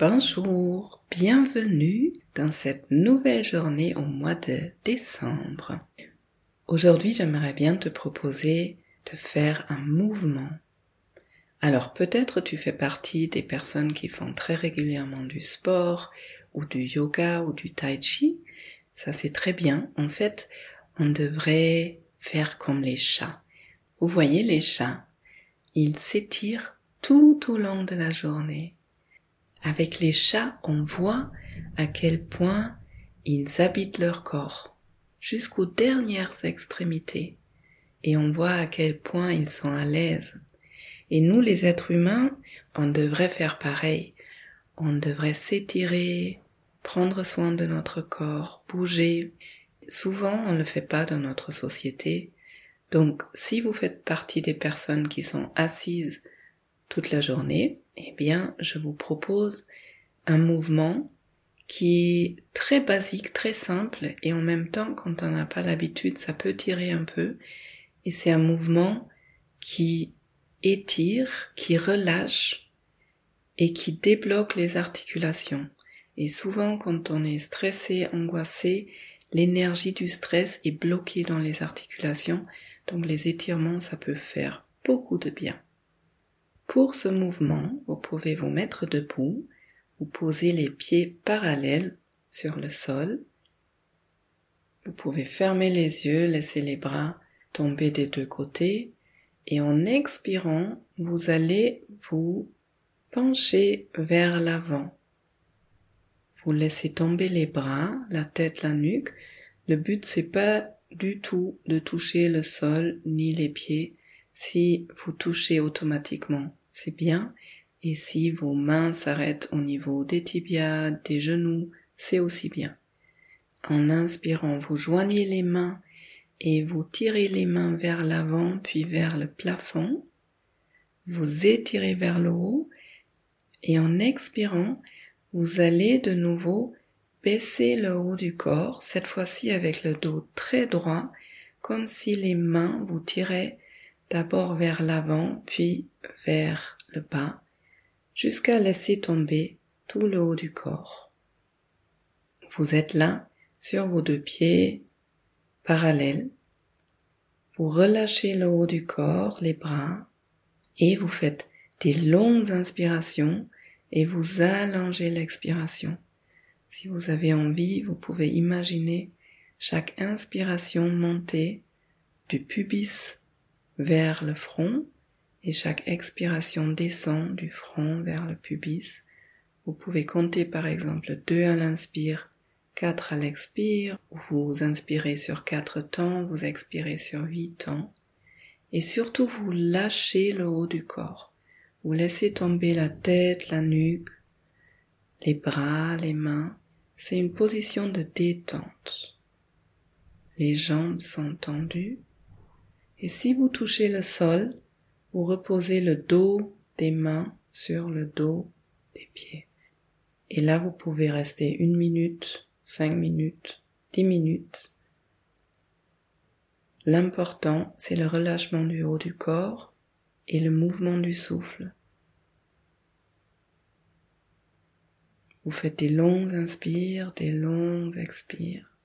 Bonjour, bienvenue dans cette nouvelle journée au mois de décembre. Aujourd'hui, j'aimerais bien te proposer de faire un mouvement. Alors peut-être tu fais partie des personnes qui font très régulièrement du sport ou du yoga ou du tai chi. Ça c'est très bien. En fait, on devrait faire comme les chats. Vous voyez les chats, ils s'étirent tout au long de la journée avec les chats, on voit à quel point ils habitent leur corps, jusqu'aux dernières extrémités, et on voit à quel point ils sont à l'aise. Et nous, les êtres humains, on devrait faire pareil. On devrait s'étirer, prendre soin de notre corps, bouger. Souvent, on ne le fait pas dans notre société. Donc, si vous faites partie des personnes qui sont assises toute la journée, eh bien, je vous propose un mouvement qui est très basique, très simple, et en même temps, quand on n'a pas l'habitude, ça peut tirer un peu. Et c'est un mouvement qui étire, qui relâche et qui débloque les articulations. Et souvent, quand on est stressé, angoissé, l'énergie du stress est bloquée dans les articulations, donc les étirements, ça peut faire beaucoup de bien. Pour ce mouvement, vous pouvez vous mettre debout, vous posez les pieds parallèles sur le sol. Vous pouvez fermer les yeux, laisser les bras tomber des deux côtés et en expirant, vous allez vous pencher vers l'avant. Vous laissez tomber les bras, la tête, la nuque. Le but c'est pas du tout de toucher le sol ni les pieds si vous touchez automatiquement c'est bien. Et si vos mains s'arrêtent au niveau des tibias, des genoux, c'est aussi bien. En inspirant, vous joignez les mains et vous tirez les mains vers l'avant puis vers le plafond. Vous étirez vers le haut et en expirant, vous allez de nouveau baisser le haut du corps, cette fois-ci avec le dos très droit, comme si les mains vous tiraient d'abord vers l'avant, puis vers le bas, jusqu'à laisser tomber tout le haut du corps. Vous êtes là, sur vos deux pieds parallèles. Vous relâchez le haut du corps, les bras, et vous faites des longues inspirations et vous allongez l'expiration. Si vous avez envie, vous pouvez imaginer chaque inspiration monter du pubis vers le front et chaque expiration descend du front vers le pubis. Vous pouvez compter par exemple 2 à l'inspire, 4 à l'expire, vous inspirez sur 4 temps, vous expirez sur 8 temps, et surtout vous lâchez le haut du corps. Vous laissez tomber la tête, la nuque, les bras, les mains. C'est une position de détente. Les jambes sont tendues et si vous touchez le sol, vous reposez le dos des mains sur le dos des pieds. Et là, vous pouvez rester une minute, cinq minutes, dix minutes. L'important, c'est le relâchement du haut du corps et le mouvement du souffle. Vous faites des longues inspires, des longues expires.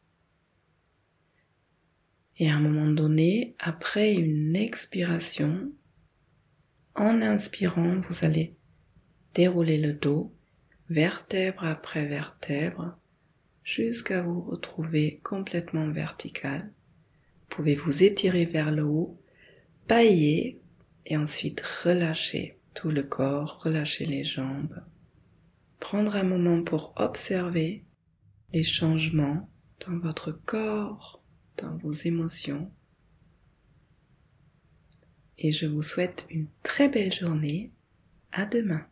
Et à un moment donné, après une expiration, en inspirant, vous allez dérouler le dos, vertèbre après vertèbre, jusqu'à vous retrouver complètement vertical. Vous pouvez vous étirer vers le haut, pailler et ensuite relâcher tout le corps, relâcher les jambes. Prendre un moment pour observer les changements dans votre corps, dans vos émotions. Et je vous souhaite une très belle journée. À demain.